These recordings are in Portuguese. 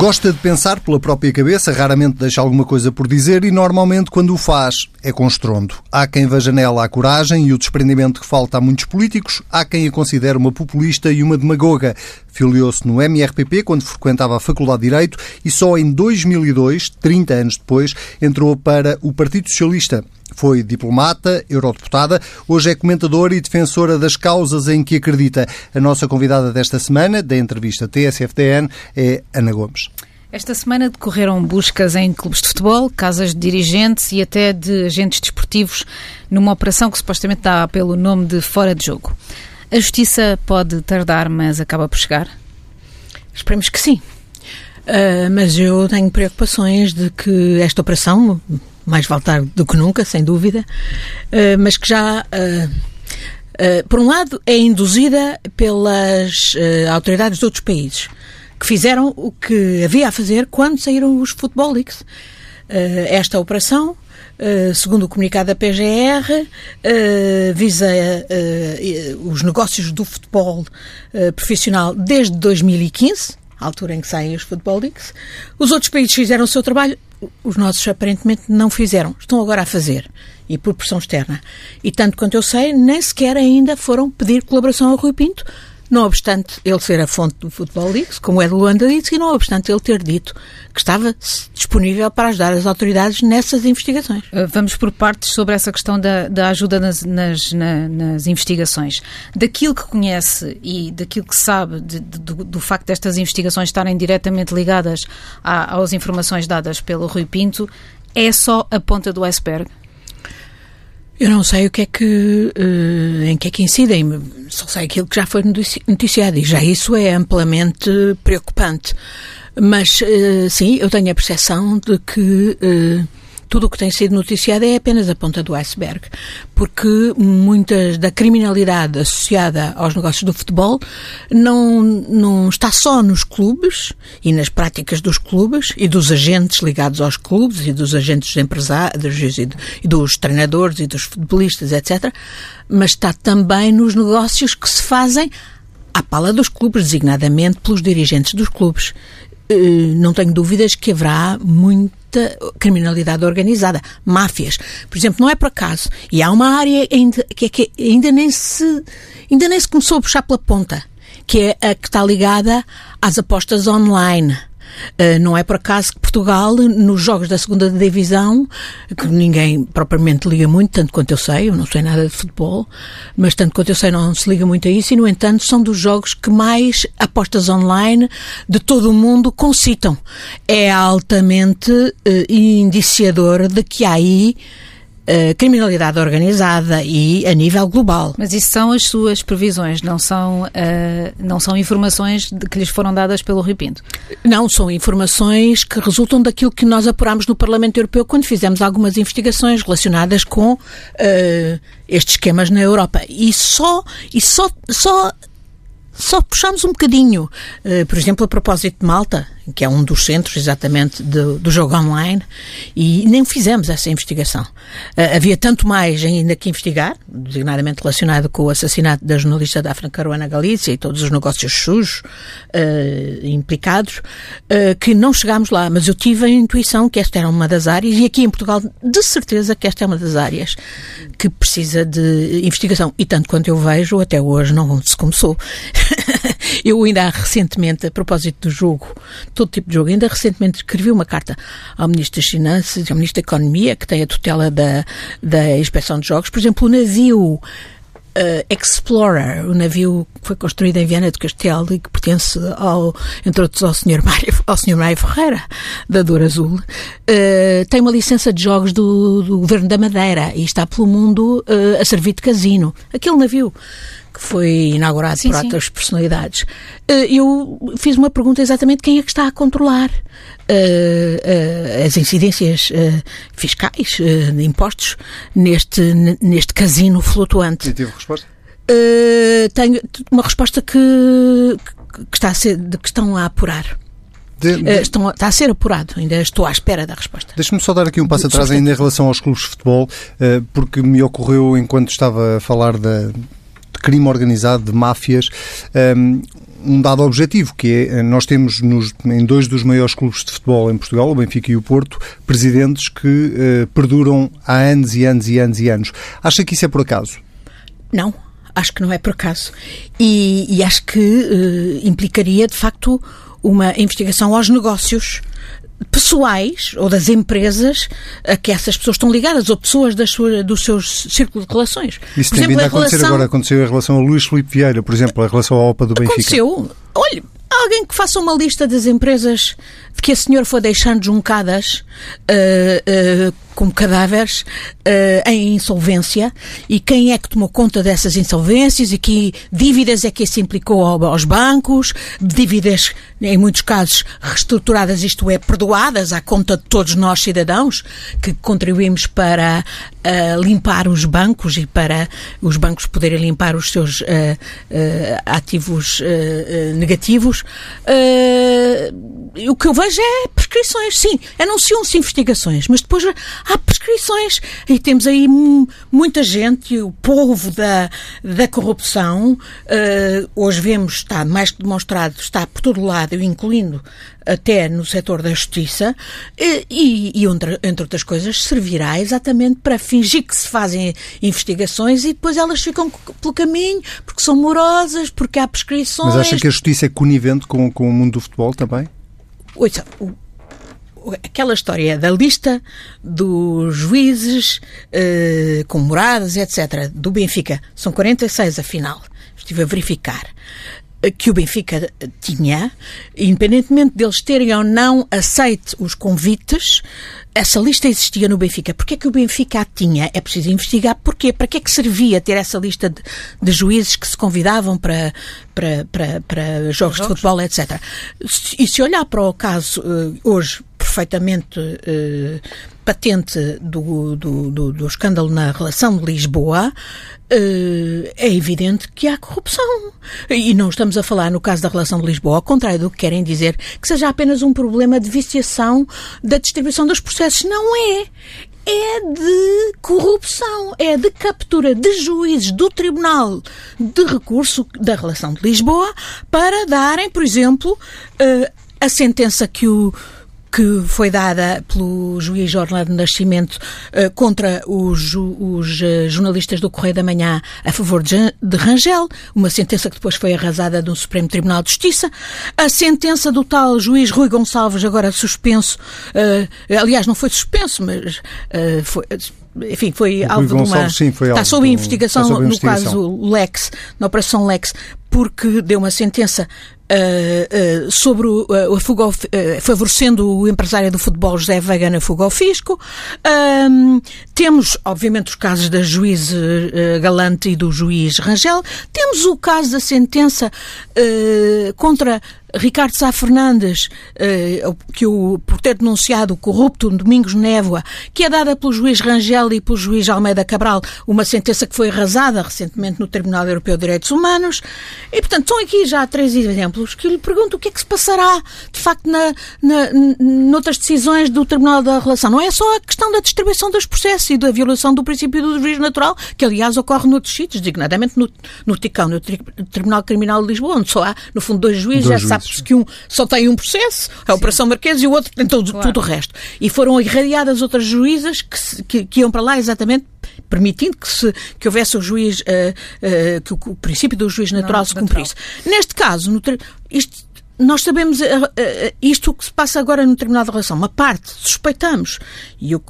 Gosta de pensar pela própria cabeça, raramente deixa alguma coisa por dizer e normalmente quando o faz é com estrondo. Há quem veja nela a coragem e o desprendimento que falta a muitos políticos, há quem a considere uma populista e uma demagoga. Filiou-se no MRPP quando frequentava a Faculdade de Direito e só em 2002, 30 anos depois, entrou para o Partido Socialista. Foi diplomata, eurodeputada, hoje é comentadora e defensora das causas em que acredita. A nossa convidada desta semana, da entrevista TSFTN, é Ana Gomes. Esta semana decorreram buscas em clubes de futebol, casas de dirigentes e até de agentes desportivos numa operação que supostamente dá pelo nome de Fora de Jogo. A justiça pode tardar, mas acaba por chegar? Esperemos que sim. Uh, mas eu tenho preocupações de que esta operação, mais vale tarde do que nunca, sem dúvida, uh, mas que já. Uh, por um lado, é induzida pelas autoridades de outros países que fizeram o que havia a fazer quando saíram os Football Leagues. esta operação Uh, segundo o comunicado da PGR, uh, visa uh, os negócios do futebol profissional desde 2015, a altura em que saem os Football Leagues. Os outros países fizeram o seu trabalho, os nossos aparentemente não fizeram. Estão agora a fazer. E por pressão externa. E tanto quanto eu sei, nem sequer ainda foram pedir colaboração ao Rui Pinto, não obstante ele ser a fonte do Futebol Leaks, como é do Luanda Leaks, e não obstante ele ter dito que estava disponível para ajudar as autoridades nessas investigações. Uh, vamos por partes sobre essa questão da, da ajuda nas, nas, na, nas, investigações. Daquilo que conhece e daquilo que sabe de, de, do, do, facto destas investigações estarem diretamente ligadas à, às informações dadas pelo Rui Pinto, é só a ponta do iceberg? Eu não sei o que é que, uh, em que é que incidem, só sei aquilo que já foi noticiado e já isso é amplamente preocupante. Mas, uh, sim, eu tenho a percepção de que uh, tudo o que tem sido noticiado é apenas a ponta do iceberg, porque muitas da criminalidade associada aos negócios do futebol não, não está só nos clubes e nas práticas dos clubes e dos agentes ligados aos clubes e dos agentes empresários e, e dos treinadores e dos futebolistas, etc., mas está também nos negócios que se fazem à pala dos clubes, designadamente pelos dirigentes dos clubes. Eh, não tenho dúvidas que haverá muita criminalidade organizada, máfias. Por exemplo, não é por acaso. E há uma área ainda, que, é que ainda, nem se, ainda nem se começou a puxar pela ponta, que é a que está ligada às apostas online. Uh, não é por acaso que Portugal, nos jogos da segunda divisão, que ninguém propriamente liga muito, tanto quanto eu sei, eu não sei nada de futebol, mas tanto quanto eu sei não se liga muito a isso, e no entanto são dos jogos que mais apostas online de todo o mundo concitam. É altamente uh, indiciador de que há aí uh, criminalidade organizada e a nível global. Mas isso são as suas previsões, não são, uh, não são informações que lhes foram dadas pelo Rui Pinto? Não, são informações que resultam daquilo que nós apurámos no Parlamento Europeu quando fizemos algumas investigações relacionadas com uh, estes esquemas na Europa. E só, e só, só só puxamos um bocadinho, por exemplo, a propósito de Malta, que é um dos centros exatamente do, do jogo online, e nem fizemos essa investigação. Uh, havia tanto mais ainda que investigar, designadamente relacionado com o assassinato da jornalista Daphne Caruana Galícia e todos os negócios sujos uh, implicados, que não chegámos lá, mas eu tive a intuição que esta era uma das áreas, e aqui em Portugal, de certeza que esta é uma das áreas que precisa de investigação. E tanto quanto eu vejo, até hoje não se começou. eu ainda recentemente, a propósito do jogo, todo tipo de jogo, ainda recentemente escrevi uma carta ao Ministro das Finanças e ao Ministro da Economia, que tem a tutela da, da Inspeção de Jogos. Por exemplo, o navio Uh, Explorer, o navio que foi construído em Viana do Castelo e que pertence ao, entre outros ao Sr. Mário, ao Sr. Mário Ferreira, da Dor Azul, uh, tem uma licença de jogos do, do Governo da Madeira e está pelo mundo uh, a servir de casino. Aquele navio que foi inaugurado sim, por sim. outras personalidades, eh, eu fiz uma pergunta exatamente quem é que está a controlar uh, uh, as incidências uh, fiscais de impostos neste, neste casino flutuante. E tive resposta? tenho uma resposta que, que, está a ser, que estão a apurar. De, de... Estão, está a ser apurado, ainda estou à espera da resposta. Deixe-me só dar aqui um passo atrás ainda em relação aos clubes de futebol, porque me ocorreu enquanto estava a falar da, crime organizado, de máfias. Um, dado objetivo, que é, nós temos nos, em dois dos maiores clubes de futebol em Portugal, o Benfica e o Porto, presidentes que uh, perduram há anos e anos e anos e anos. Acha que isso é por acaso? Não, acho que não é por acaso. E, e acho que uh, implicaria, de facto, uma investigação aos negócios pessoais ou das empresas a que essas pessoas estão ligadas ou pessoas das sua, dos seus círculos de relações. Isso por tem exemplo, vindo a acontecer relação... agora. Aconteceu em relação a Luís Filipe Vieira, por exemplo, em relação à OPA do Benfica. Aconteceu. Olha, alguém que faça uma lista das empresas que a senhora foi deixando juncadas uh, uh, como cadáveres uh, em insolvência? E quem é que tomou conta dessas insolvências? E que dívidas é que isso implicou aos bancos, dívidas, em muitos casos, reestruturadas, isto é, perdoadas à conta de todos nós cidadãos que contribuímos para limpar os bancos e para os bancos poderem limpar os seus ativos negativos. o que eu vejo é prescrições, sim, anunciam-se investigações, mas depois há prescrições. E temos aí muita gente, o povo da, da corrupção, uh, hoje vemos, está mais que demonstrado, está por todo lado, incluindo até no setor da justiça, e, e entre, entre outras coisas, servirá exatamente para fingir que se fazem investigações e depois elas ficam pelo caminho, porque são morosas, porque há prescrições. Mas acha que a justiça é conivente com, com o mundo do futebol também? Ouça, aquela história da lista dos juízes eh, com moradas, etc., do Benfica, são 46 afinal, estive a verificar, que o Benfica tinha, independentemente deles terem ou não aceito os convites, essa lista existia no Benfica. Porquê é que o Benfica a tinha? É preciso investigar porquê. Para que é que servia ter essa lista de, de juízes que se convidavam para, para, para, para jogos, jogos, de futebol, etc. E se olhar para o caso uh, hoje perfeitamente uh, patente do, do, do, do, escândalo na relação de Lisboa, uh, é evidente que há corrupção. E não estamos a falar, no caso da relação de Lisboa, ao contrário do que querem dizer, que seja apenas um problema de viciação da distribuição dos processos. Não é é de corrupção, é de captura de juízes do Tribunal de Recurso da Relação de Lisboa para darem, por exemplo, uh, a sentença que o que foi dada pelo juiz Orlando Nascimento uh, contra os, os uh, jornalistas do Correio da Manhã a favor de, de, Rangel, uma sentença que depois foi arrasada no Supremo Tribunal de Justiça, a sentença do tal juiz Rui Gonçalves, agora suspenso, uh, aliás, não foi suspenso, mas foi enfim, foi alvo de uma. Sim, foi está sob investigação, sob investigação no caso Lex, na Operação Lex, porque deu uma sentença Uh, uh, sobre o, uh, favorecendo o empresário do futebol José Veiga na fuga ao fisco. temos, obviamente, os casos da juiz Galante e do juiz Rangel. Temos o caso da sentença contra Ricardo Sá Fernandes, que o, por ter denunciado o corrupto Domingos Névoa, que é dada pelo juiz Rangel e pelo juiz Almeida Cabral, uma sentença que foi arrasada recentemente no Tribunal Europeu de Direitos Humanos. E, portanto, estão aqui já três exemplos que lhe pergunto o que é que se passará, de facto, na, na, noutras decisões do Tribunal da Relação. Não é só a questão da distribuição dos processos e da violação do princípio do juiz natural, que, aliás, ocorre noutros sítios, designadamente no, no TICão, no Tribunal Criminal de Lisboa, onde só há, no fundo, dois juízes, dois já sabe-se que um só tem um processo, a Operação Marquês, e o outro tem todo, claro. tudo o resto. E foram irradiadas outras juízas que, que, que iam para lá exatamente permitindo que, se, que houvesse o juiz, uh, uh, que o, o, princípio do juiz natural Não, se cumprisse. Natural. Neste caso, no, isto, nós sabemos uh, isto que se passa agora no Tribunal de Relação. Uma parte suspeitamos, e eu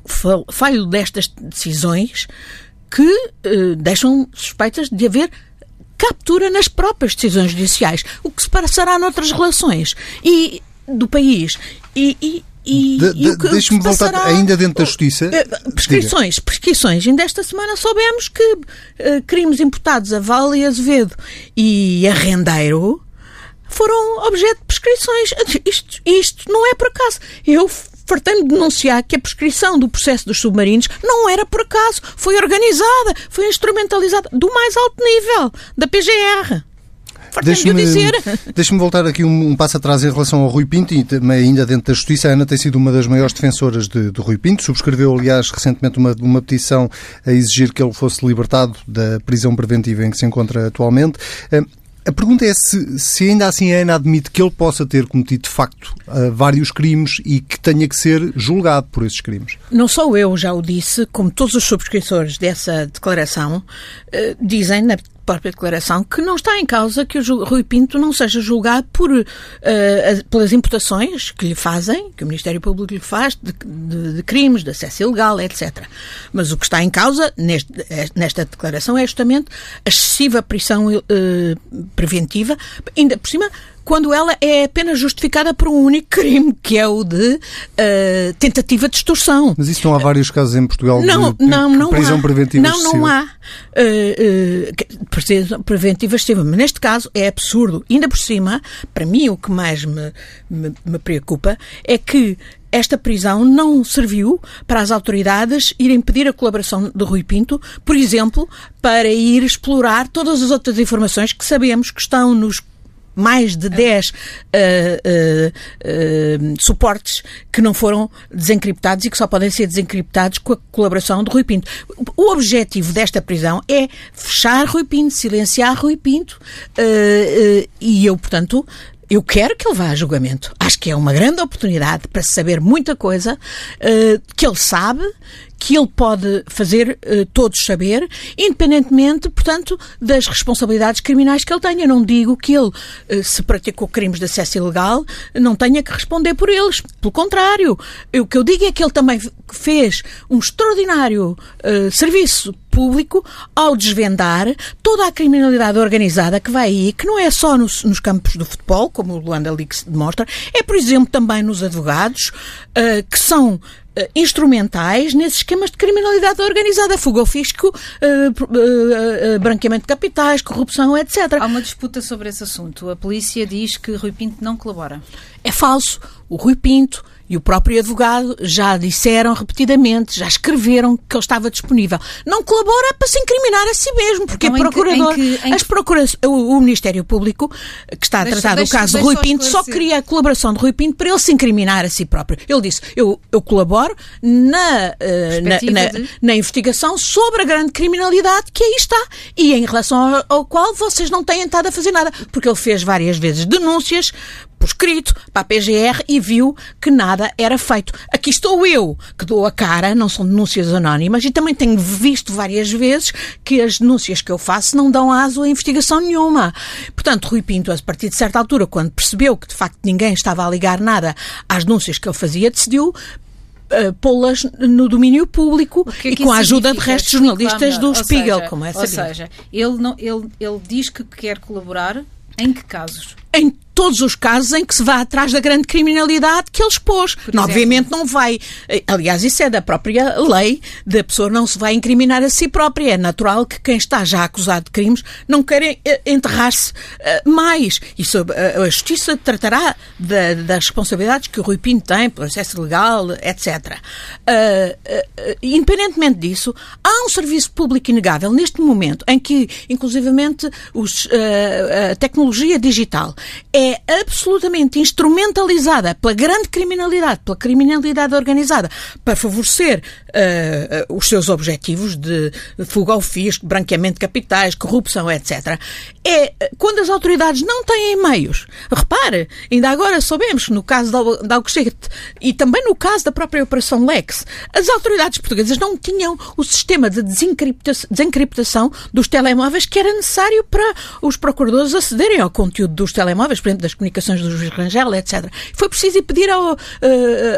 falho destas decisões, que deixam suspeitas de haver captura nas próprias decisões judiciais, o que se passará noutras relações e do país. E, e, e, de, de, Deixe-me voltar ainda dentro da justiça. Eh, prescrições, Diga. prescrições. Ainda esta semana soubemos que uh, crimes imputados a Vale e Azevedo e a Rendeiro foram objeto de prescrições. Isto, isto não é por acaso. Eu fartando de denunciar que a prescrição do processo dos submarinos não era por acaso, foi organizada, foi instrumentalizada do mais alto nível, da PGR. Fartei-me de dizer. Deixe-me voltar aqui um, um, passo atrás em relação ao Rui Pinto e também ainda dentro da Justiça. A Ana tem sido uma das maiores defensoras de, de Rui Pinto. Subscreveu, aliás, recentemente uma, uma petição a exigir que ele fosse libertado da prisão preventiva em que se encontra atualmente. Eh, a pergunta é se, se, ainda assim a Ana admite que ele possa ter cometido de facto uh, vários crimes e que tenha que ser julgado por esses crimes. Não sou eu, já o disse, como todos os subscritores dessa declaração, uh, dizem na própria declaração que não está em causa que o Rui Pinto não seja julgado por, uh, pelas imputações que lhe fazem, que o Ministério Público lhe faz, de, de, de, crimes, de acesso ilegal, etc. Mas o que está em causa neste, nesta declaração é justamente a excessiva prisão uh, preventiva, ainda por cima quando ela é apenas justificada por um único crime, que é o de uh, tentativa de extorsão. Mas isso não há vários casos em Portugal não, de, não, não prisão há. preventiva Não, não há. Uh, uh, prisão preventiva excessiva. Mas neste caso é absurdo. Ainda por cima, para mim o que mais me, me, me preocupa é que esta prisão não serviu para as autoridades irem pedir a colaboração de Rui Pinto, por exemplo, para ir explorar todas as outras informações que sabemos que estão nos mais de 10 uh, uh, uh, suportes que não foram desencriptados e que só podem ser desencriptados com a colaboração de Rui Pinto. O objetivo desta prisão é fechar Rui Pinto, silenciar Rui Pinto uh, uh, e eu, portanto, eu quero que ele vá a julgamento. Acho que é uma grande oportunidade para saber muita coisa uh, que ele sabe, que ele pode fazer uh, todos saber, independentemente, portanto, das responsabilidades criminais que ele tenha. não digo que ele, uh, se praticou crimes de acesso ilegal, não tenha que responder por eles. Pelo contrário, o que eu digo é que ele também fez um extraordinário uh, serviço público ao desvendar toda a criminalidade organizada que vai aí, que não é só nos, nos campos do futebol, como o Luanda Leaks demonstra, é, por exemplo, também nos advogados, que são uh, instrumentais nesses esquemas de criminalidade organizada, fuga ao fisco, uh, branqueamento de capitais, corrupção, etc. Há uma disputa sobre esse assunto. A polícia diz que Rui Pinto não colabora. É falso. O Rui Pinto e o próprio advogado já disseram repetidamente, já escreveram que ele estava disponível. Não colabora para se incriminar a si mesmo, porque então, procurador, que, que, as procura o, o, Ministério Público, que está a tratar do caso de Rui Pinto, só queria a colaboração de Rui Pinto para ele se incriminar a si próprio. Ele disse, eu, eu colaboro na, uh, na, na, na, investigação sobre a grande criminalidade que aí está e em relação ao, ao qual vocês não têm estado a fazer nada, porque ele fez várias vezes denúncias por escrito para a PGR e viu que nada era feito. Aqui estou eu que dou a cara, não são denúncias anónimas, e também tenho visto várias vezes que as denúncias que eu faço não dão aso a investigação nenhuma. Portanto, Rui Pinto, a partir de certa altura, quando percebeu que de facto ninguém estava a ligar nada às denúncias que ele fazia, decidiu Uh, pô-las no domínio público é e com a ajuda de restos jornalistas do Spiegel, seja, como é sabido. Ou seja, ele, não, ele, ele diz que quer colaborar em que casos? Em todos os casos em que se vá atrás da grande criminalidade que ele expôs. Obviamente não vai. Aliás, isso é da própria lei, da pessoa não se vai incriminar a si própria. É natural que quem está já acusado de crimes não queira eh, enterrar-se eh, mais. E eh, a Justiça tratará da, das responsabilidades que o Rui Pinto tem, processo legal, etc. Uh, uh, independentemente disso, há um serviço público inegável neste momento em que, inclusivamente, os, uh, a tecnologia digital é absolutamente instrumentalizada pela grande criminalidade, pela criminalidade organizada, para favorecer uh, os seus objetivos de fuga ao fisco, branqueamento de capitais, corrupção, etc. É quando as autoridades não têm meios. Repare, ainda agora soubemos que no caso da Alcochete e também no caso da própria Operação Lex, as autoridades portuguesas não tinham o sistema de desencriptação dos telemóveis que era necessário para os procuradores acederem ao conteúdo dos telemóveis, por exemplo, das comunicações do juiz Rangel, etc. Foi preciso pedir ao, uh,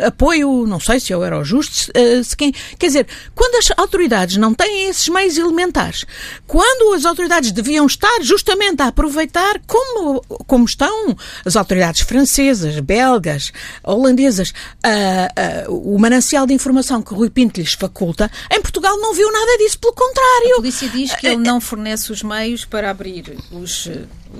apoio, não sei se eu era o justo, uh, se quem, quer dizer, quando as autoridades não têm esses meios elementares, quando as autoridades deviam estar justamente a aproveitar como, como estão as autoridades francesas, belgas, holandesas, uh, o manancial de informação que o Rui Pinto lhes faculta, em Portugal não viu nada disso, pelo contrário. A polícia diz que ele não fornece os meios para abrir os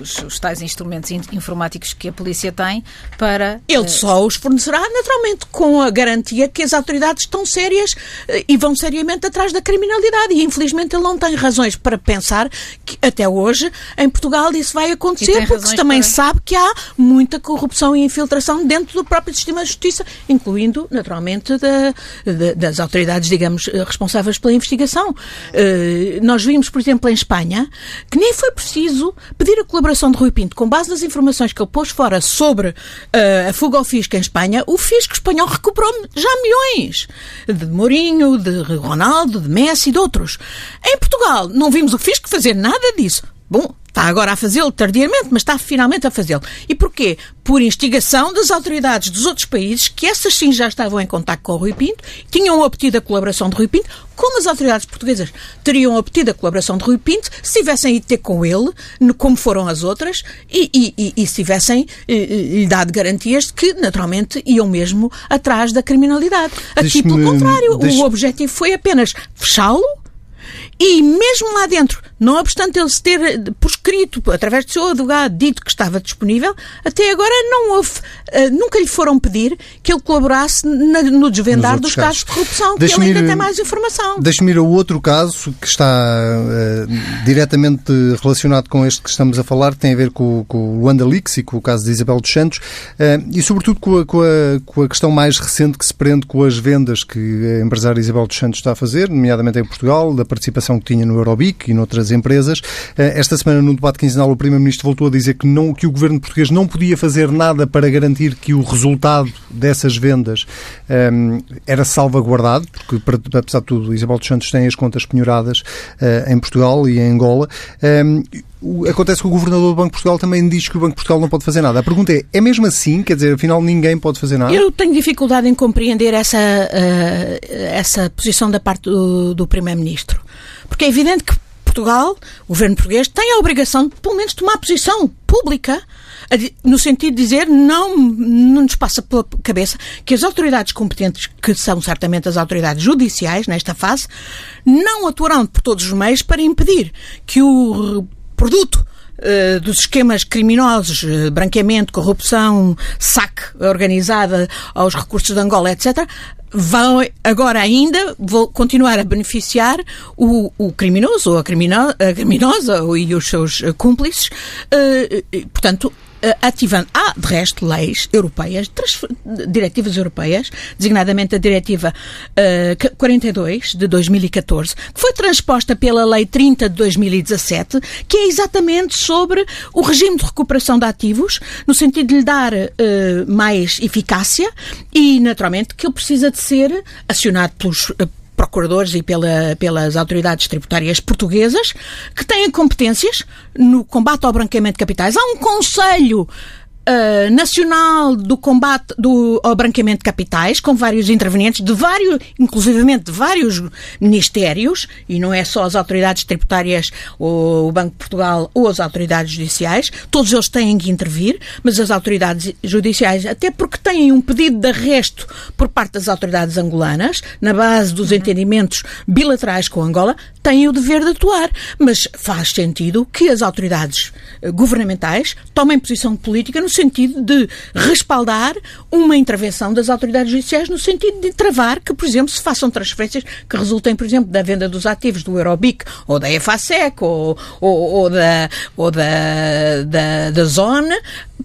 os, os, tais instrumentos informáticos que a polícia tem para. Ele uh... só os fornecerá, naturalmente, com a garantia que as autoridades estão sérias uh, e vão seriamente atrás da criminalidade. E infelizmente ele não tem razões para pensar que até hoje em Portugal isso vai acontecer, porque também para... sabe que há muita corrupção e infiltração dentro do próprio sistema de justiça, incluindo, naturalmente, da, da, das autoridades, digamos, responsáveis pela investigação. Uh, nós vimos, por exemplo, em Espanha, que nem foi preciso pedir a colaboração de Rui Pinto, com base nas informações que ele pôs fora sobre uh, a fuga ao fisco em Espanha, o fisco espanhol recuperou já milhões de Mourinho, de Ronaldo, de Messi e de outros. Em Portugal, não vimos o fisco fazer nada disso. Bom, Está agora a fazê-lo tardiamente, mas está finalmente a fazê-lo. E porquê? Por instigação das autoridades dos outros países, que essas sim já estavam em contato com o Rui Pinto, tinham obtido a colaboração de Rui Pinto, como as autoridades portuguesas teriam obtido a colaboração de Rui Pinto se tivessem ido ter com ele, como foram as outras, e, e, e, e se tivessem eh, eh, lhe dado garantias de que, naturalmente, iam mesmo atrás da criminalidade. Aqui, pelo contrário, o objetivo foi apenas fechá-lo e mesmo lá dentro, não obstante ele se ter por escrito, através do seu advogado, dito que estava disponível, até agora não houve, uh, nunca lhe foram pedir que ele colaborasse no desvendar dos casos. casos. de corrupção, que ele ainda tem mais informação. Deixe-me ir a outro caso que está uh, diretamente relacionado com este que estamos a falar, que tem a ver com, com o Luanda Lix e com o caso de Isabel dos Santos, uh, e sobretudo com a, com, a, com a questão mais recente que se prende com as vendas que a empresária Isabel dos Santos está a fazer, nomeadamente em Portugal, da participação que tinha no Eurobic e noutras empresas. Eh, esta semana, no debate quinzenal, o Primeiro-Ministro voltou a dizer que, não, que o governo português não podia fazer nada para garantir que o resultado dessas vendas um, ehm, era salvaguardado, porque, apesar de tudo, Isabel dos Santos tem as contas penhoradas uh, em Portugal e em Angola. Um, ehm, Acontece que o Governador do Banco de Portugal também diz que o Banco de Portugal não pode fazer nada. A pergunta é, é mesmo assim? Quer dizer, afinal ninguém pode fazer nada? Eu tenho dificuldade em compreender essa, uh, essa posição da parte do, do Primeiro-Ministro. Porque é evidente que Portugal, o governo português, tem a obrigação de, pelo menos, tomar posição pública no sentido de dizer não, não nos passa pela cabeça que as autoridades competentes, que são certamente as autoridades judiciais nesta fase, não atuarão por todos os meios para impedir que o produto uh, dos esquemas criminosos, uh, branqueamento, corrupção, saque organizada aos recursos de Angola, etc., vão agora ainda vou continuar a beneficiar o, o criminoso ou a, crimino, a criminosa e os seus cúmplices. Uh, portanto, ativando. Há, de resto, leis europeias, diretivas europeias, designadamente a Diretiva uh, 42 de 2014, que foi transposta pela Lei 30 de 2017, que é exatamente sobre o regime de recuperação de ativos, no sentido de lhe dar uh, mais eficácia e, naturalmente, que ele precisa de ser acionado pelos uh, procuradores e pela, pelas autoridades tributárias portuguesas que têm competências no combate ao branqueamento de capitais. Há um conselho Uh, nacional do combate do, ao branqueamento de capitais, com vários intervenientes, de vários, inclusivamente de vários ministérios, e não é só as autoridades tributárias, ou o Banco de Portugal ou as autoridades judiciais, todos eles têm que intervir, mas as autoridades judiciais, até porque têm um pedido de arresto por parte das autoridades angolanas, na base dos uhum. entendimentos bilaterais com Angola, têm o dever de atuar. Mas faz sentido que as autoridades eh, governamentais tomem posição política no sentido de respaldar uma intervenção das autoridades judiciais no sentido de travar que, por exemplo, se façam transferências que resultem, por exemplo, da venda dos ativos do Eurobic ou da EFASEC ou, ou, ou da, ou da, da, da Zone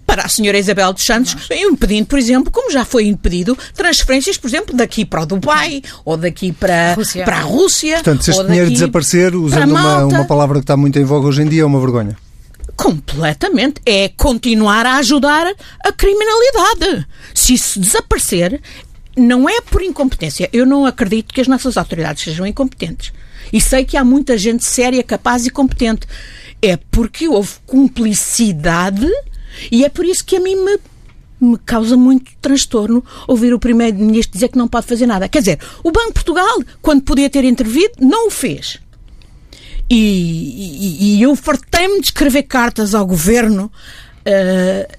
para a senhora Isabel dos Santos, impedindo, por exemplo, como já foi impedido, transferências, por exemplo, daqui para o Dubai ou daqui para, Rússia. para a Rússia. Portanto, se este dinheiro desaparecer, usando uma, uma palavra que está muito em voga hoje em dia, é uma vergonha. Completamente. É continuar a ajudar a criminalidade. Se isso desaparecer, não é por incompetência. Eu não acredito que as nossas autoridades sejam incompetentes. E sei que há muita gente séria, capaz e competente. É porque houve cumplicidade e é por isso que a mim me me causa muito transtorno ouvir o Primeiro-Ministro dizer que não pode fazer nada. Quer dizer, o Banco de Portugal, quando podia ter intervido, não o fez. E, e, e eu fartei-me de escrever cartas ao governo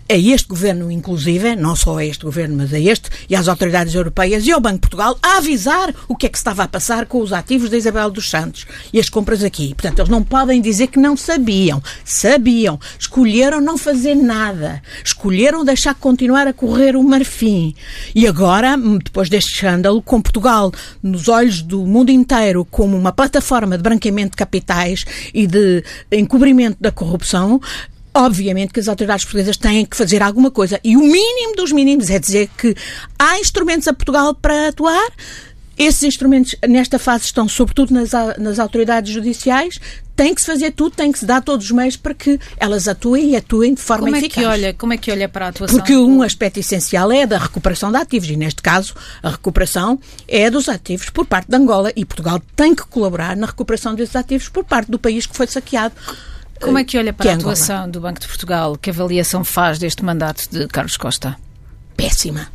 a este governo, inclusive, não só a este governo, mas a este e às autoridades europeias e ao Banco de Portugal, a avisar o que é que estava a passar com os ativos da Isabel dos Santos e as compras aqui. Portanto, eles não podem dizer que não sabiam. Sabiam. Escolheram não fazer nada. Escolheram deixar continuar a correr o marfim. E agora, depois deste escândalo, com Portugal nos olhos do mundo inteiro como uma plataforma de branqueamento de capitais e de encobrimento da corrupção, obviamente que as autoridades portuguesas têm que fazer alguma coisa. E o mínimo dos mínimos é dizer que há instrumentos a Portugal para atuar. Esses instrumentos, nesta fase, estão sobretudo nas, nas autoridades judiciais. Tem que se fazer tudo, tem que se dar todos os meios para que elas atuem e atuem de forma como é eficaz. Que olha, como é que olha para a atuação? Porque um aspecto essencial é da recuperação de ativos e, neste caso, a recuperação é dos ativos por parte de Angola e Portugal tem que colaborar na recuperação desses ativos por parte do país que foi saqueado. Como é que olha para que a atuação do Banco de Portugal? Que avaliação faz deste mandato de Carlos Costa? Péssima.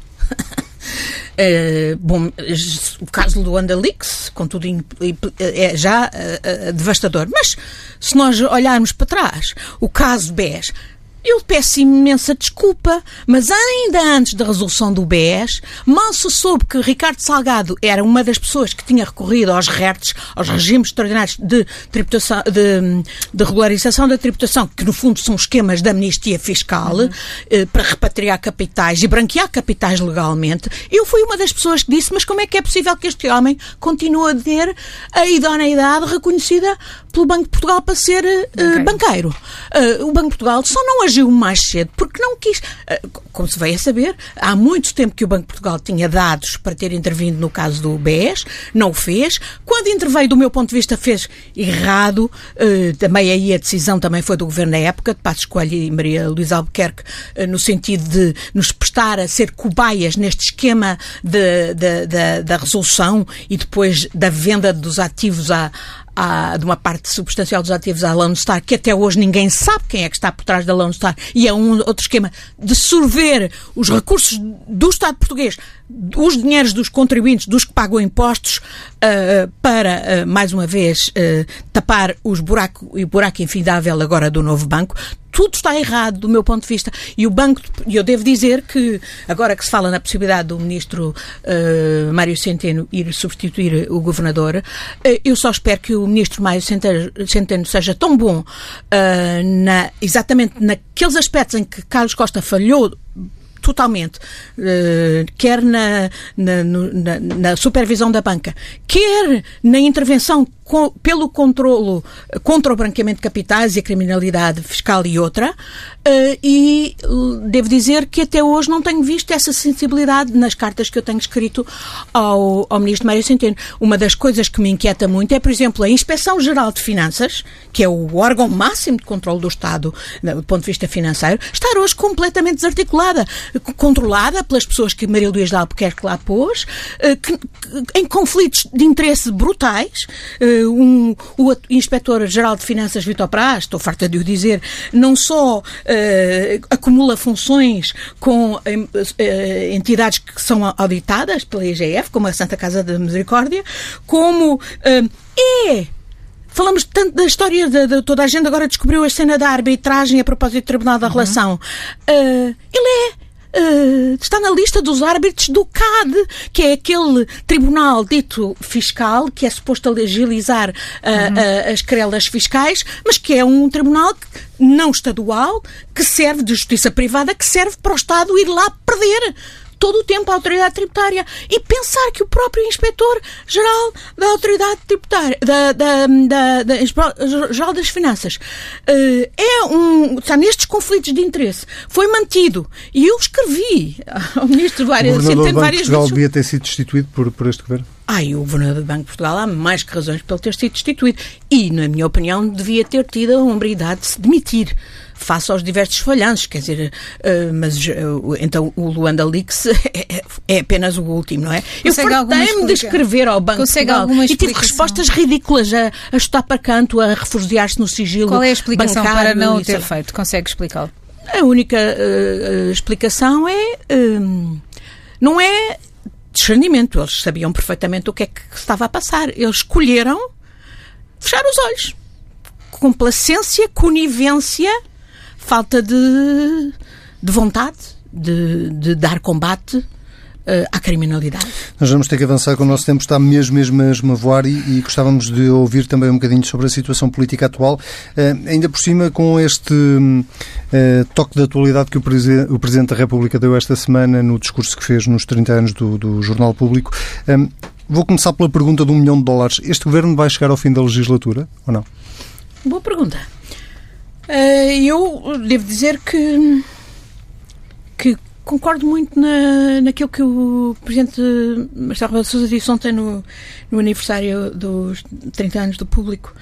Uh, bom, o caso do Andalix, contudo, é já uh, uh, devastador. Mas se nós olharmos para trás, o caso BES, eu peço imensa desculpa, mas ainda antes da resolução do BES, mal se soube que Ricardo Salgado era uma das pessoas que tinha recorrido aos RERTs, aos regimes extraordinários de, tributação, de, de regularização da tributação, que no fundo são esquemas de amnistia fiscal, uhum. eh, para repatriar capitais e branquear capitais legalmente. Eu fui uma das pessoas que disse, mas como é que é possível que este homem continue a ter a idoneidade reconhecida pelo Banco de Portugal para ser uh, banqueiro? Uh, o Banco de Portugal só não agiu mais cedo porque não quis. Ah, como se veio a saber, há muito tempo que o Banco de Portugal tinha dados para ter intervindo no caso do BES, não o fez. Quando interveio, do meu ponto de vista, fez errado. Ah, também aí a decisão também foi do governo da época, de Passos Coelho e Maria Luísa Albuquerque, ah, no sentido de nos prestar a ser cobaias neste esquema da resolução e depois da venda dos ativos à, à, de uma parte substancial dos ativos à Lone Star, que até hoje ninguém sabe quem é que está por trás da Lone Star, e é um outro esquema de sorver os recursos do Estado português, os dinheiros dos contribuintes, dos que pagam impostos, uh, para, uh, mais uma vez, uh, tapar os buraco, o buraco infindável agora do novo banco tudo está errado do meu ponto de vista. E o Banco, e eu devo dizer que, agora que se fala na possibilidade do ministro uh, Mário Centeno ir substituir o governador, uh, eu só espero que o ministro Mário Centeno, seja tão bom uh, na, exatamente naqueles aspectos em que Carlos Costa falhou totalmente, uh, quer na, na, na, na, supervisão da banca, quer na intervenção pelo controlo contra o branqueamento de capitais e a criminalidade fiscal e outra, uh, e devo dizer que até hoje não tenho visto essa sensibilidade nas cartas que eu tenho escrito ao, ao Ministro Mário Centeno. Uma das coisas que me inquieta muito é, por exemplo, a Inspeção Geral de Finanças, que é o órgão máximo de controle do Estado do ponto de vista financeiro, estar hoje completamente desarticulada, controlada pelas pessoas que Maria Luís de Albuquerque lá pôs, uh, que, em conflitos de interesse brutais, uh, um, o Inspetor-Geral de Finanças, Vitor Praz, estou farta de o dizer, não só uh, acumula funções com uh, entidades que são auditadas pela IGF, como a Santa Casa da Misericórdia, como é Falamos tanto da história de, de, toda a gente agora descobriu a cena da arbitragem a propósito do Tribunal da uhum. Relação. Uh, ele é uh, está na lista dos árbitros do CAD, que é aquele tribunal dito fiscal, que é suposto agilizar uh, uhum. uh, as querelas fiscais, mas que é um tribunal não estadual, que serve de justiça privada, que serve para o Estado ir lá perder todo o tempo a autoridade tributária e pensar que o próprio inspetor-geral da autoridade tributária, da, da, da, da geral das finanças, uh, é um, está nestes conflitos de interesse, foi mantido. E eu escrevi ao ministro várias, o várias Banco Portugal vezes. devia ter sido destituído por, por este governo? Ai, o governador do Banco de Portugal há mais que razões para ele ter sido destituído. E, na minha opinião, devia ter tido a hombridade de se demitir face aos diversos falhanços, quer dizer, uh, mas uh, então o Luanda Leaks é, é, apenas o último, não é? Consegue eu fartei-me de escrever ao Banco Consegue Portugal e tive respostas ridículas a, a chutar para canto, a refugiar-se no sigilo Qual é a explicação para não o ter feito? Consegue explicá-lo? A única uh, explicação é... não é discernimento. Eles sabiam perfeitamente o que é que estava a passar. Eles escolheram fechar os olhos. Complacência, conivência falta de, de vontade de, de dar combate uh, à criminalidade. Nós vamos ter que avançar, com o nosso tempo está mesmo, mesmo, mesmo a voar e, e gostávamos de ouvir também um bocadinho sobre a situação política atual, uh, ainda por cima com este uh, toque de atualidade que o, o, Presidente da República deu esta semana no discurso que fez nos 30 anos do, do Jornal Público. vou começar pela pergunta de um milhão de dólares. Este governo vai chegar ao fim da legislatura ou não? Boa pergunta. Eu devo dizer que que concordo muito na, naquilo que o Presidente Marcelo Rebelo de Sousa disse ontem no, no aniversário dos 30 anos do público,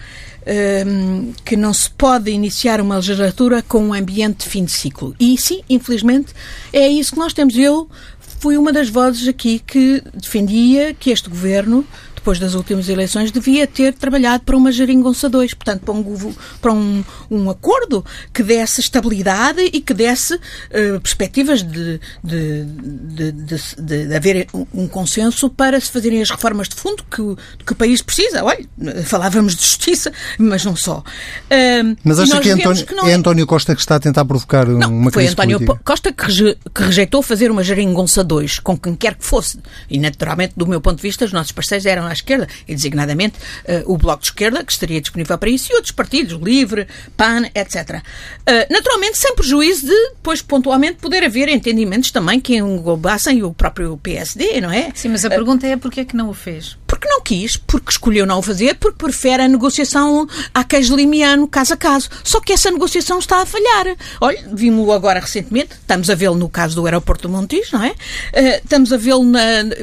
um, que não se pode iniciar uma legislatura com um ambiente de fim de ciclo. E sim, infelizmente, é isso que nós temos. Eu fui uma das vozes aqui que defendia que este governo depois das últimas eleições, devia ter trabalhado para uma geringonça 2, portanto, para um, para um, um acordo que desse estabilidade e que desse uh, perspectivas de, de, de, de, de haver um, consenso para se fazerem as reformas de fundo que, que o país precisa. Olha, falávamos de justiça, mas não só. Uh, mas acha que, António, que não... é António Costa que está a tentar provocar não, uma foi crise António política? Costa que, reje, que rejeitou fazer uma geringonça 2 com quem quer que fosse. E, naturalmente, do meu ponto de vista, os nossos parceiros eram à esquerda, e designadamente uh, o Bloco de Esquerda, que estaria disponível para isso, e outros partidos, Livre, PAN, etc. Uh, eh, naturalmente, sem prejuízo de, depois, pontualmente, poder haver entendimentos também que englobassem o próprio PSD, não é? Sim, mas a uh, pergunta é porquê é que não o fez? Porque não quis, porque escolheu não o fazer, porque prefere a negociação a queijo limiano, caso a caso. Só que essa negociação está a falhar. Olha, vimos-lo agora recentemente, estamos a vê-lo no caso do aeroporto do Montijo, não é? estamos a vê-lo,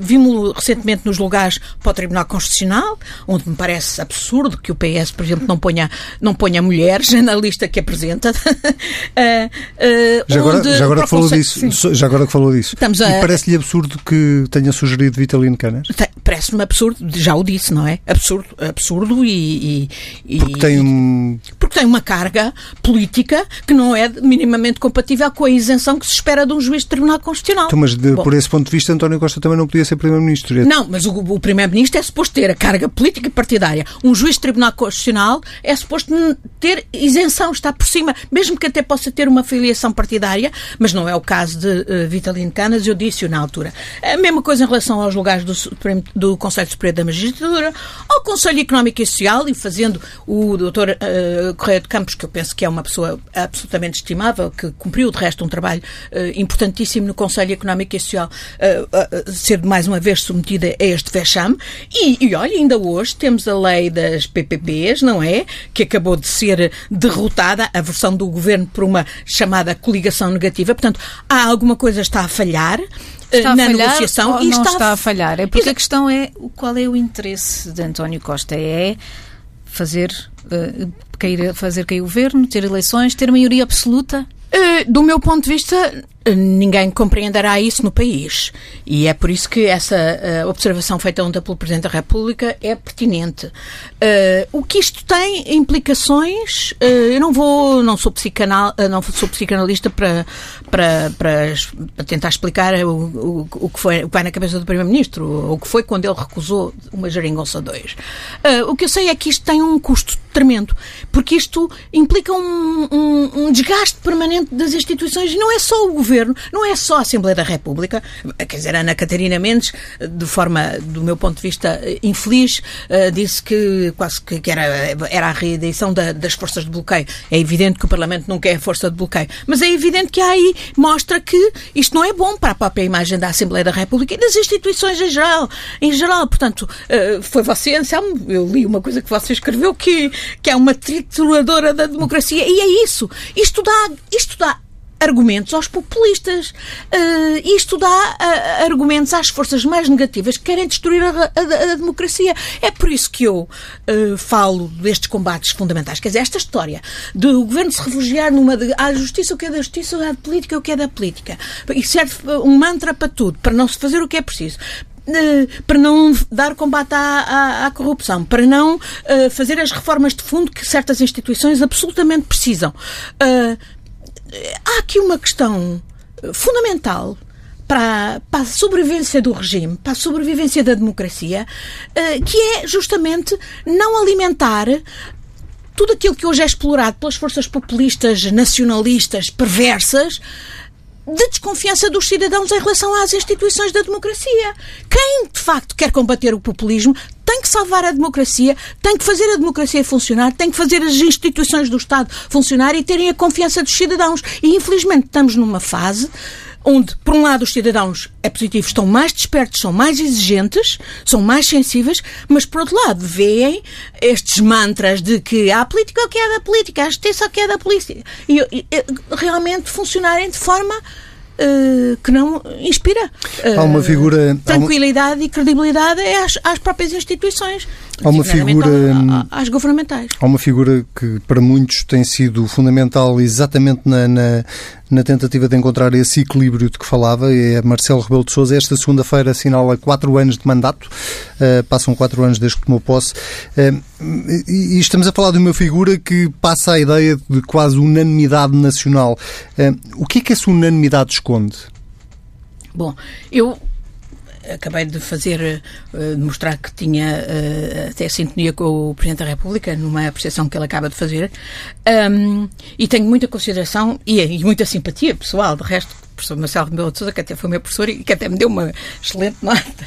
vimos-lo recentemente nos lugares para o Tribunal Constitucional Constitucional, onde me parece absurdo que o PS, por exemplo, não ponha, não ponha mulheres na lista que apresenta. uh, uh, já, agora, já, agora que falou disso, já agora que falou disso, Estamos a... parece-lhe absurdo que tenha sugerido Vitalino Canas? Parece-me absurdo, já o disse, não é? Absurdo, absurdo e, e, porque tem um... Porque tem uma carga política que não é minimamente compatível com a isenção que se espera de um juiz de Tribunal Constitucional. Então, mas de, por esse ponto de vista, António Costa também não podia ser Primeiro-Ministro. Não, mas o, o Primeiro-Ministro é suposto ter a carga política e partidária. Um juiz de Tribunal Constitucional é suposto ter isenção, está por cima, mesmo que até possa ter uma filiação partidária, mas não é o caso de uh, Vitalino Canas, eu disse-o na altura. A mesma coisa em relação aos lugares do, do Conselho Superior da Magistratura, ao Conselho Económico e Social, e fazendo o doutor uh, Correia de Campos, que eu penso que é uma pessoa absolutamente estimável, que cumpriu de resto um trabalho uh, importantíssimo no Conselho Económico e Social, uh, ser mais uma vez submetida a este vexame, e, e olha, ainda hoje temos a lei das PPPs, não é? Que acabou de ser derrotada, a versão do governo por uma chamada coligação negativa. Portanto, há alguma coisa está a falhar eh, está na falhar, negociação e não está, está a falhar. É porque a questão é qual é o interesse de António Costa? É fazer, uh, cair, fazer cair o governo, ter eleições, ter maioria absoluta? Uh, do meu ponto de vista, ninguém compreenderá isso no país. E é por isso que essa uh, observação feita ontem pelo Presidente da República é pertinente. Uh, o que isto tem implicações, uh, eu não vou, não sou, psicanal, não sou psicanalista para, para, para, para tentar explicar o, o, o, que foi, o que vai na cabeça do Primeiro-Ministro, o que foi quando ele recusou uma geringonça 2. o que eu sei é que isto tem um custo tremendo, porque isto implica um, um, um desgaste permanente das instituições e não é só o governo governo, não é só a Assembleia da República, quer dizer, Ana Catarina Mendes, de forma, do meu ponto de vista, infeliz, eh, disse que quase que era, era a reedição da, das forças de bloqueio. É evidente que o Parlamento nunca é força de bloqueio, mas é evidente que aí mostra que isto não é bom para a própria imagem da Assembleia da República e das instituições em geral. Em geral, portanto, eh, foi você, Anselmo, eu li uma coisa que você escreveu que, que é uma trituradora da democracia e é isso. Isto dá, isto dá argumentos aos populistas. Uh, isto dá uh, argumentos às forças mais negativas que querem destruir a, a, a democracia. É por isso que eu uh, falo destes combates fundamentais. Quer dizer, esta história do governo se refugiar numa de a justiça, o que é da justiça, a política, o que é da política. E serve um mantra para tudo, para não se fazer o que é preciso para não dar combate à, à, à corrupção, para não uh, fazer as reformas de fundo que certas instituições absolutamente precisam. Uh, há aqui uma questão eh, fundamental para, para, a sobrevivência do regime, para a sobrevivência da democracia, eh, que é justamente não alimentar tudo aquilo que hoje é explorado pelas forças populistas, nacionalistas, perversas, de desconfiança dos cidadãos em relação às instituições da democracia. Quem, de facto, quer combater o populismo tem que salvar a democracia, tem que fazer a democracia funcionar, tem que fazer as instituições do Estado funcionar e terem a confiança dos cidadãos. E, infelizmente, estamos numa fase onde, por um lado, os cidadãos é positivo, estão mais despertos, são mais exigentes, são mais sensíveis, mas, por outro lado, veem estes mantras de que a política que é da política, a justiça que é da polícia, e, e realmente funcionarem de forma uh, que não inspira uh, há uma figura, tranquilidade uma... e credibilidade às, às próprias instituições. Há uma figura. Às governamentais. Há uma figura que para muitos tem sido fundamental exatamente na, na, na tentativa de encontrar esse equilíbrio de que falava, é Marcelo Rebelo de Sousa. Esta segunda-feira assinala quatro anos de mandato, uh, passam quatro anos desde que tomou posse, uh, e, estamos a falar de uma figura que passa a ideia de quase unanimidade nacional. Uh, o que é que essa unanimidade esconde? Bom, eu acabei de fazer, uh, mostrar que tinha uh, até sintonia com o Presidente da República, numa apreciação que ele acaba de fazer, um, e tenho muita consideração e, e, muita simpatia pessoal, de resto, o professor Marcelo Rebelo de Sousa, que até foi meu professor e que até me deu uma excelente nota.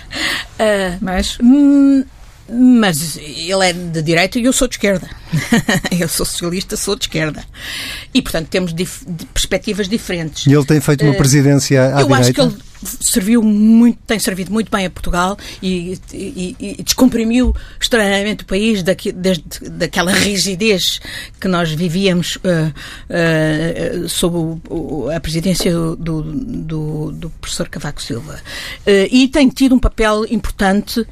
Uh, mas. Hum, mas ele é de direita e eu sou de esquerda. eu sou socialista, sou de esquerda. E, portanto, temos dif perspectivas diferentes. E ele tem feito uma presidência à eu direita? Eu acho que ele serviu muito, tem servido muito bem a Portugal e, e, e descomprimiu extraordinariamente o país daqui, desde daquela rigidez que nós vivíamos uh, uh, sob o, a presidência do, do, do, professor Cavaco Silva. Uh, e tem tido um papel importante,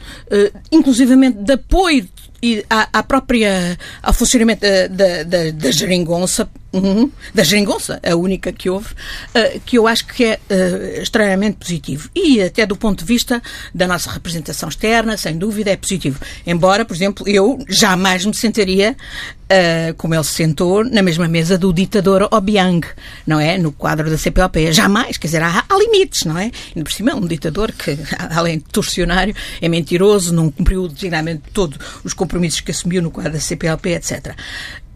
inclusivamente de apoio e à, à, própria ao funcionamento da, da, da, da geringonça Uhum. da geringonça, a única que houve, uh, que eu acho que é uh, extremamente positivo. E até do ponto de vista da nossa representação externa, sem dúvida, é positivo. Embora, por exemplo, eu jamais me sentaria, uh, como ele se sentou, na mesma mesa do ditador Obiang, não é? No quadro da CPLP. Jamais, quer dizer, há, há limites, não é? E por cima um ditador que, além de torcionário, é mentiroso, não cumpriu designadamente todos os compromissos que assumiu no quadro da CPLP, etc.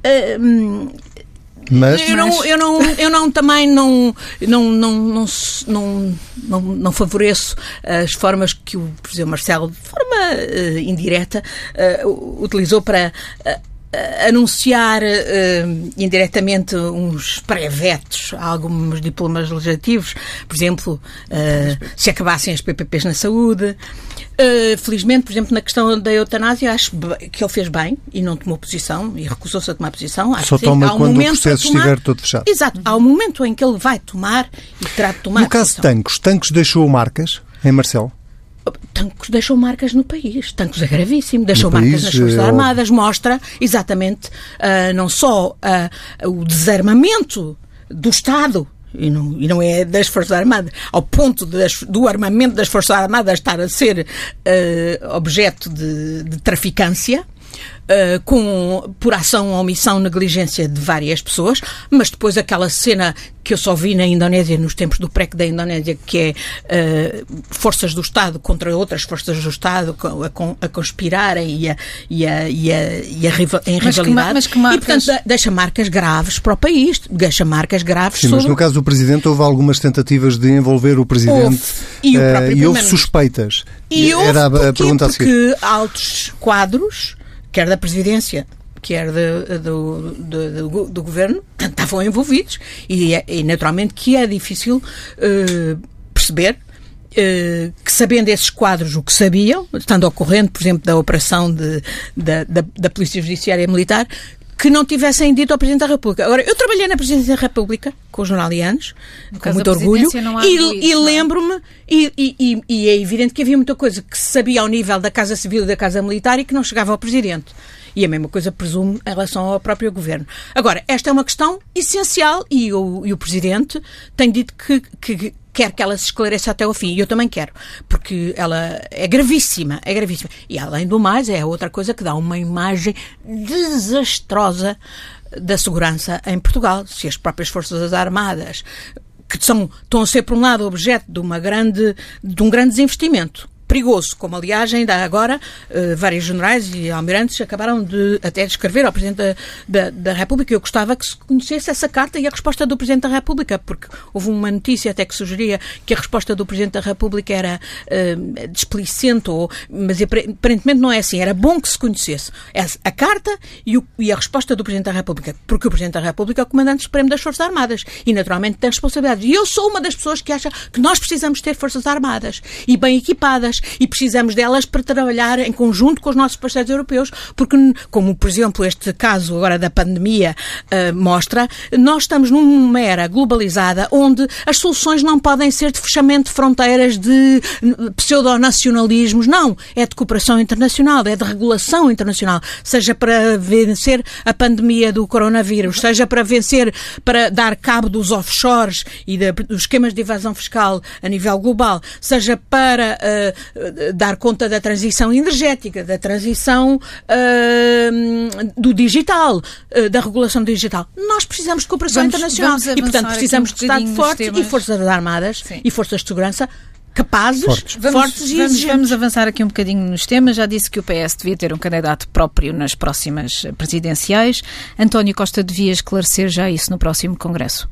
Uh, mas, eu, não, eu, não, eu não também não, não, não, não, não, não, não favoreço as formas que o Presidente Marcelo, de forma uh, indireta, uh, utilizou para uh, anunciar indiretamente uns pré-vetos a alguns diplomas legislativos, por exemplo, se acabassem as PPPs na saúde, Uh, felizmente, por exemplo, na questão da eutanásia, acho que ele fez bem e não tomou posição e recusou-se a tomar posição. Acho Só toma um quando o processo tomar... estiver todo fechado. Exato. Há um momento em que ele vai tomar e terá de tomar No caso de Tancos, Tancos deixou marcas em Marcelo? Tancos deixou marcas no país. Tancos é gravíssimo. Deixou no marcas país, nas Forças é... Armadas. Mostra exatamente uh, não só uh, o desarmamento do Estado e não, e não é das Forças Armadas, ao ponto das, do armamento das Forças Armadas estar a ser uh, objeto de, de traficância, Uh, com, por ação, omissão, negligência de várias pessoas, mas depois aquela cena que eu só vi na Indonésia, nos tempos do PREC da Indonésia, que é uh, forças do Estado contra outras forças do Estado a, a conspirarem e a, e a, e a, e a em mas rivalidade. Que, mas que marcas... E, portanto, deixa marcas graves para o país, deixa marcas graves Sim, sobre... mas no caso do Presidente houve algumas tentativas de envolver o Presidente houve. e, uh, e houve suspeitas. E houve Era a, a pergunta porque altos quadros quer da presidência, quer de, do, do, do, do, governo, estavam envolvidos. E, é, e, naturalmente que é difícil uh, perceber uh, que, sabendo esses quadros o que sabiam, estando ao corrente, por exemplo, da operação de, da, da, da Polícia Judiciária Militar, que não tivessem dito ao Presidente da República. Agora, eu trabalhei na Presidência da República com os jornalianos, com muito orgulho, e, e é? lembro-me, e, e, e, é evidente que havia muita coisa que se sabia ao nível da Casa Civil e da Casa Militar e que não chegava ao Presidente. E a mesma coisa, presumo, em relação ao próprio Governo. Agora, esta é uma questão essencial e o, o Presidente tem dito que, que, quer que ela se esclareça até ao fim. E eu também quero, porque ela é gravíssima, é gravíssima. E além do mais, é outra coisa que dá uma imagem desastrosa da segurança em Portugal. Se as próprias Forças Armadas, que são, estão a ser, por um lado, objeto de, uma grande, de um grande desinvestimento, perigoso, como aliás ainda agora uh, vários generais e almirantes acabaram de até escrever ao Presidente da, da, da, República. Eu gostava que se conhecesse essa carta e a resposta do Presidente da República, porque houve uma notícia até que sugeria que a resposta do Presidente da República era uh, ou, mas aparentemente não é assim. Era bom que se conhecesse a carta e, o, e a resposta do Presidente da República, porque o Presidente da República é o Comandante Supremo das Forças Armadas e naturalmente tem responsabilidades. E eu sou uma das pessoas que acha que nós precisamos ter Forças Armadas e bem equipadas e precisamos delas para trabalhar em conjunto com os nossos parceiros europeus, porque, como por exemplo este caso agora da pandemia uh, mostra, nós estamos numa era globalizada onde as soluções não podem ser de fechamento de fronteiras, de pseudonacionalismos, não. É de cooperação internacional, é de regulação internacional, seja para vencer a pandemia do coronavírus, seja para vencer, para dar cabo dos offshores e de, dos esquemas de evasão fiscal a nível global, seja para uh, dar conta da transição energética, da transição uh, do digital, uh, da regulação digital. Nós precisamos de cooperação vamos, internacional vamos e, portanto, precisamos um de Estado forte e Forças Armadas Sim. e Forças de Segurança capazes, fortes, vamos, fortes e vamos, vamos avançar aqui um bocadinho nos temas. Já disse que o PS devia ter um candidato próprio nas próximas presidenciais. António Costa devia esclarecer já isso no próximo Congresso.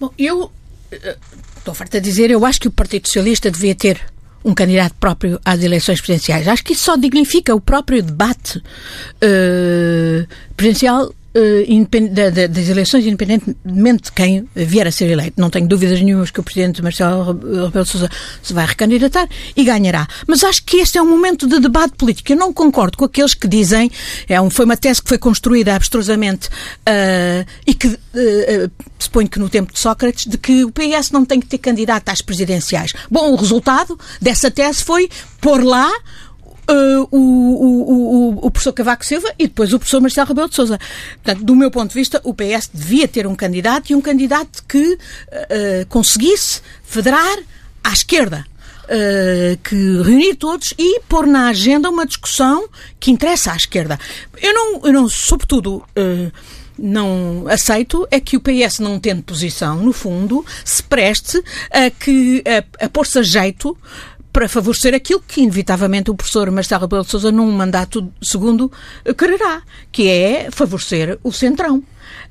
Bom, eu eh, estou farta de dizer, eu acho que o Partido Socialista devia ter um candidato próprio às eleições presidenciais. Acho que isso só dignifica o próprio debate uh, presidencial uh, das eleições, independentemente de quem vier a ser eleito. Não tenho dúvidas nenhumas que o Presidente Marcelo Rebelo de Sousa se vai recandidatar e ganhará. Mas acho que este é um momento de debate político. Eu não concordo com aqueles que dizem, é um, foi uma tese que foi construída abstrusamente uh, e que uh, suponho que no tempo de Sócrates, de que o PS não tem que ter candidato às presidenciais. Bom, o resultado dessa tese foi pôr lá Uh, o, o, o, o, professor Cavaco Silva e depois o professor Marcelo Rebelo de Sousa. Portanto, do meu ponto de vista, o PS devia ter um candidato e um candidato que uh, conseguisse federar à esquerda. Uh, que reunir todos e pôr na agenda uma discussão que interessa à esquerda. Eu não, eu não sobretudo, uh, não aceito é que o PS, não tendo posição, no fundo, se preste a, que, a, a pôr-se a jeito para favorecer aquilo que, inevitavelmente, o professor Marcelo Rebelo de Sousa, num mandato segundo, quererá, que é favorecer o centrão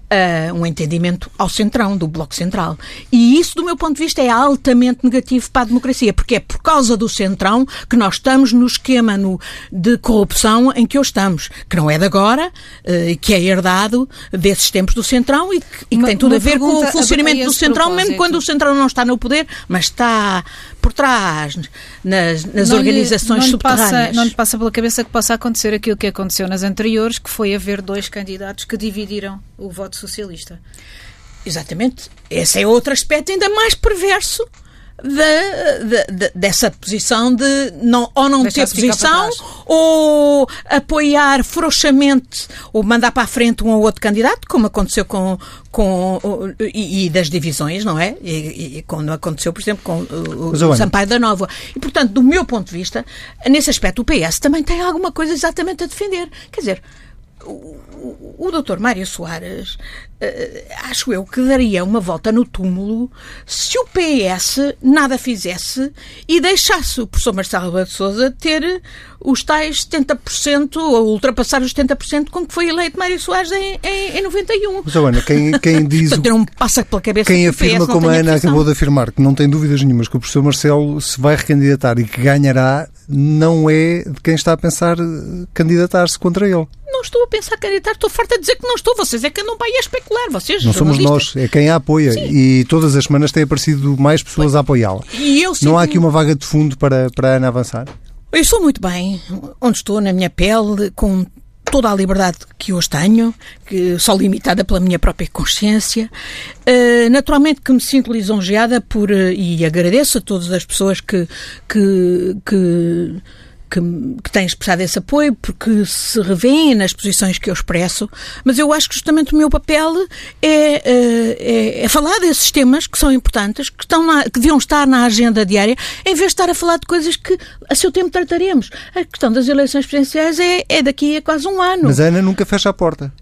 uh, um entendimento ao centrão, do Bloco Central. E isso, do meu ponto de vista, é altamente negativo para a democracia, porque é por causa do centrão que nós estamos no esquema no, de corrupção em que hoje estamos, que não é de agora, uh, que é herdado desses tempos do centrão e que, e que tem tudo a ver com o funcionamento do centrão, mesmo quando o centrão não está no poder, mas está por trás, nas, nas não organizações lhe, não subterrâneas. Lhe passa, não lhe passa pela cabeça que possa acontecer aquilo que aconteceu nas anteriores, que foi haver dois candidatos que dividiram o voto Socialista. Exatamente. Esse é outro aspecto ainda mais perverso de, de, de, dessa posição de não, ou não ter posição ou apoiar frouxamente ou mandar para a frente um ou outro candidato, como aconteceu com. com e, e das divisões, não é? E, e, quando aconteceu, por exemplo, com o, o Sampaio da Nova. E, portanto, do meu ponto de vista, nesse aspecto, o PS também tem alguma coisa exatamente a defender. Quer dizer, o, o, o doutor Mário Soares, uh, acho eu que daria uma volta no túmulo se o PS nada fizesse e deixasse o professor Marcelo Rebelo de Sousa ter os tais 70% ou ultrapassar os 70% com que foi eleito Mário Soares em, em, em 91. Mas, Ana, quem, quem diz... Portanto, não passa pela cabeça quem afirma, como a Ana acabou de afirmar, que não tem dúvidas nenhumas que o professor Marcelo se vai recandidatar e que ganhará, não é de quem está a pensar candidatar-se contra ele. Não estou a pensar candidatar, estou farta de dizer que não estou. Vocês é que andam para aí a especular, vocês Não somos nós, é quem a apoia. Sim. E todas as semanas têm aparecido mais pessoas a apoiá-la. Não há aqui uma vaga de fundo para, para a Ana avançar? Eu sou muito bem onde estou, na minha pele, com toda a liberdade que hoje tenho, que só limitada pela minha própria consciência. Uh, naturalmente que me sinto lisonjeada por, uh, e agradeço a todas as pessoas que, que, que que, que têm expressado esse apoio, porque se revêem nas posições que eu expresso, mas eu acho que justamente o meu papel é, é, é falar desses temas que são importantes, que, estão na, que deviam estar na agenda diária, em vez de estar a falar de coisas que a seu tempo trataremos. A questão das eleições presidenciais é, é daqui a quase um ano. Mas a Ana nunca fecha a porta.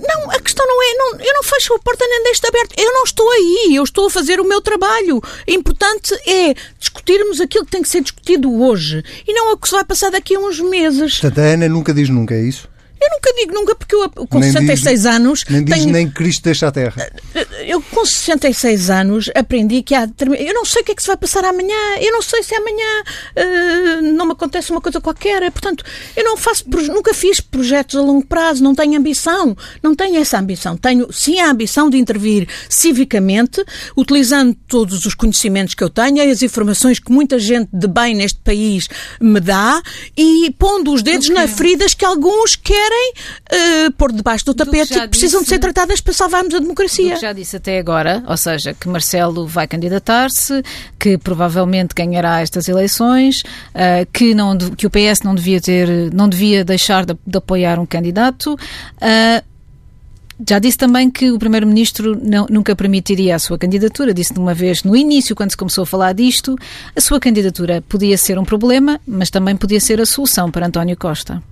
Não, a questão não é, não, eu não fecho a porta nem deixo aberta. Eu não estou aí, eu estou a fazer o meu trabalho. O importante é discutirmos aquilo que tem que ser discutido hoje e não que se vai passar daqui a uns meses. Portanto, a Ana nunca diz nunca, é isso? Eu nunca digo nunca, porque eu com nem 66 diz, anos. Nem diz tenho... nem Cristo deixa a terra. Eu com 66 anos aprendi que há. Eu não sei o que é que se vai passar amanhã, eu não sei se amanhã uh, não me acontece uma coisa qualquer. Portanto, eu não faço, nunca fiz projetos a longo prazo, não tenho ambição. Não tenho essa ambição. Tenho sim a ambição de intervir civicamente, utilizando todos os conhecimentos que eu tenho e as informações que muita gente de bem neste país me dá e pondo os dedos okay. nas feridas que alguns querem querem uh, pôr debaixo do tapete e que precisam disse, de ser tratadas para salvarmos a democracia. já disse até agora, ou seja, que Marcelo vai candidatar-se, que provavelmente ganhará estas eleições, uh, que, não, que o PS não devia ter, não devia deixar de, de apoiar um candidato. Uh, já disse também que o Primeiro-Ministro nunca permitiria a sua candidatura. Disse de uma vez, no início, quando se começou a falar disto, a sua candidatura podia ser um problema, mas também podia ser a solução para António Costa.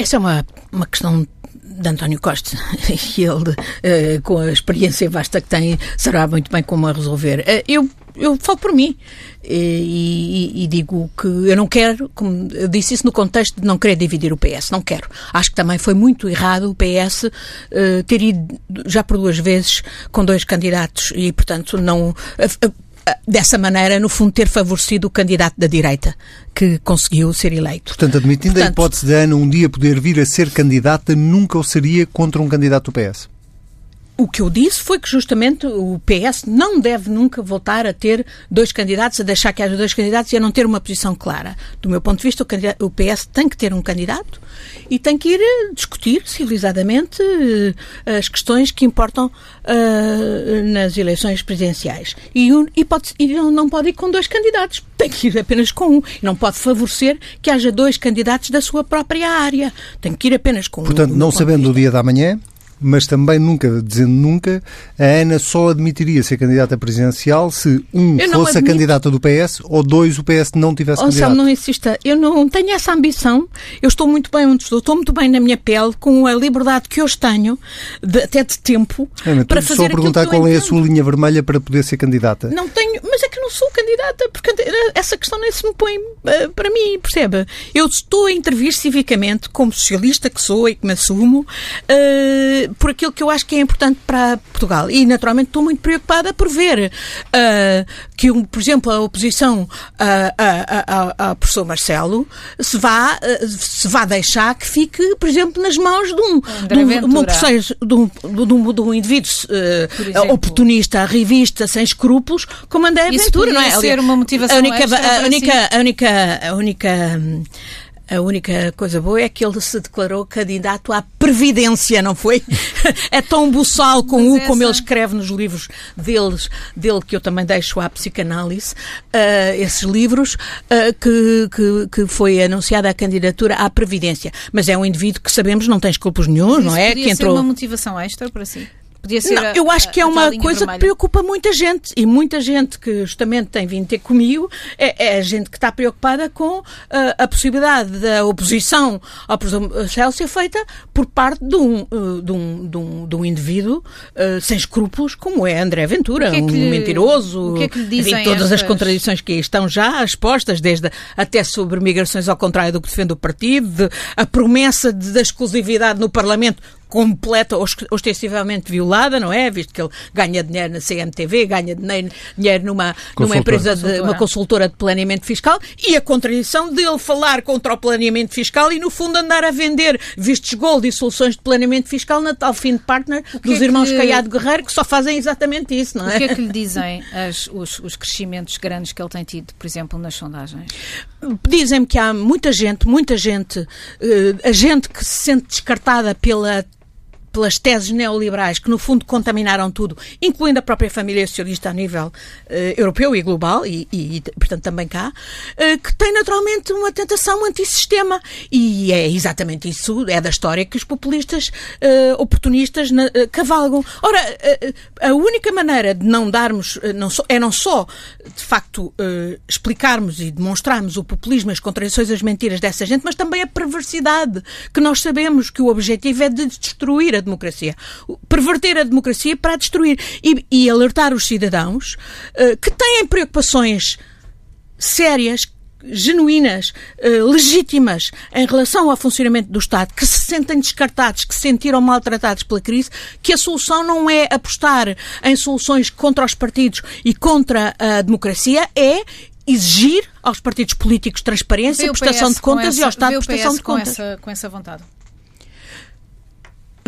Essa é uma, uma questão de António Costa e ele, uh, com a experiência vasta que tem, saberá muito bem como a resolver. Uh, eu, eu falo por mim e, e, e, digo que eu não quero, como eu disse isso no contexto de não querer dividir o PS, não quero. Acho que também foi muito errado o PS uh, ter ido já por duas vezes com dois candidatos e, portanto, não dessa maneira, no fundo, ter favorecido o candidato da direita que conseguiu ser eleito. Portanto, admitindo Portanto, a hipótese de Ana um dia poder vir a ser candidata, nunca o seria contra um candidato do PS? O que eu disse foi que justamente o PS não deve nunca voltar a ter dois candidatos, a deixar que haja dois candidatos e a não ter uma posição clara. Do meu ponto de vista, o, PS tem que ter um candidato e tem que ir eh, discutir civilizadamente eh, as questões que importam uh, nas eleições presidenciais. E, um, e, pode, e não pode ir com dois candidatos, tem que ir apenas com um. Não pode favorecer que haja dois candidatos da sua própria área. Tem que ir apenas com Portanto, um. Portanto, não sabendo o dia da manhã, mas também nunca, dizendo nunca, a Ana só admitiria ser candidata presidencial se um fosse admito. a candidata do PS ou dois o PS não tivesse oh, candidato. não insista, eu não tenho essa ambição, eu estou muito bem onde estou, estou muito bem na minha pele, com a liberdade que hoje tenho, de, até de tempo, Ana, para fazer só perguntar qual é a sua linha vermelha para poder ser candidata. Não tenho, mas é que não sou candidata, porque essa questão nem se me põe uh, para mim, percebe? Eu estou a intervir civicamente, como socialista que sou e que me assumo, uh, por aquilo que eu acho que é importante para Portugal. E, naturalmente, estou muito preocupada por ver uh, que, um, por exemplo, a oposição ao professor Marcelo se vá, uh, se vá deixar que fique, por exemplo, nas mãos de um, de um, um processo, de um, de um, de um indivíduo uh, oportunista, revista, sem escrúpulos, como André Ventura, não é? ser uma motivação a única, a única, a única, a única a única coisa boa é que ele se declarou candidato à Previdência, não foi? é tão buçal com o como ele escreve nos livros deles, dele que eu também deixo à psicanálise, uh, esses livros, uh, que, que, que, foi anunciada a candidatura à Previdência. Mas é um indivíduo que sabemos não tem escrúpulos nenhum, não é? Que entrou. uma motivação extra para si? Podia ser não, a, eu acho que é uma coisa vermelha. que preocupa muita gente e muita gente que justamente tem vindo ter comigo é, é a gente que está preocupada com uh, a possibilidade da oposição ao Celso ser feita por parte de um, uh, de um, de um, de um indivíduo uh, sem escrúpulos como é André Ventura, é um lhe, mentiroso, o que é que lhe dizem enfim, todas estas... as contradições que estão já expostas, desde até sobre migrações ao contrário do que defende o partido, de, a promessa de, da exclusividade no Parlamento completa, ostensivamente violada, não é? Visto que ele ganha dinheiro na CMTV, ganha dinheiro numa, numa empresa, de, uma consultora de planeamento fiscal e a contradição dele falar contra o planeamento fiscal e, no fundo, andar a vender vistos gold e soluções de planeamento fiscal na tal fim de partner dos é irmãos que... Caiado Guerreiro, que só fazem exatamente isso, não é? O que é que lhe dizem as, os, os crescimentos grandes que ele tem tido, por exemplo, nas sondagens? Dizem-me que há muita gente, muita gente, uh, a gente que se sente descartada pela pelas teses neoliberais que, no fundo, contaminaram tudo, incluindo a própria família socialista a nível uh, europeu e global, e, e, portanto, também cá, uh, que tem naturalmente uma tentação antissistema. E é exatamente isso, é da história que os populistas uh, oportunistas na, cavalgam. Ora, a única maneira de não darmos, não é não só, de facto, explicarmos e demonstrarmos o populismo, as contradições, as mentiras dessa gente, mas também a perversidade, que nós sabemos que o objetivo é de destruir a democracia. Perverter a democracia para a destruir. E, e alertar os cidadãos uh, que têm preocupações sérias, genuínas, uh, legítimas em relação ao funcionamento do Estado, que se sentem descartados, que se sentiram maltratados pela crise, que a solução não é apostar em soluções contra os partidos e contra a democracia, é exigir aos partidos políticos transparência, prestação de contas essa, e ao Estado prestação de contas. Essa, com essa vontade.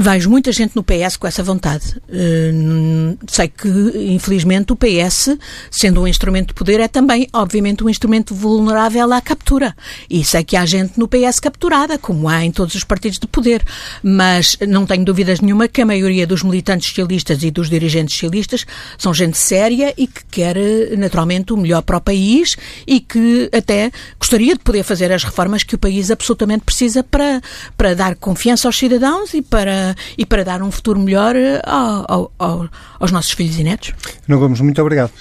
Vejo muita gente no PS com essa vontade. Uh, sei que, infelizmente, o PS, sendo um instrumento de poder, é também, obviamente, um instrumento vulnerável à captura. E sei que há gente no PS capturada, como há em todos os partidos de poder. Mas não tenho dúvidas nenhuma que a maioria dos militantes socialistas e dos dirigentes socialistas são gente séria e que quer, naturalmente, o melhor para o país e que até gostaria de poder fazer as reformas que o país absolutamente precisa para, para dar confiança aos cidadãos e para e para dar um futuro melhor eh, ao, ao, aos nossos filhos e netos. Não Gomes, muito obrigado.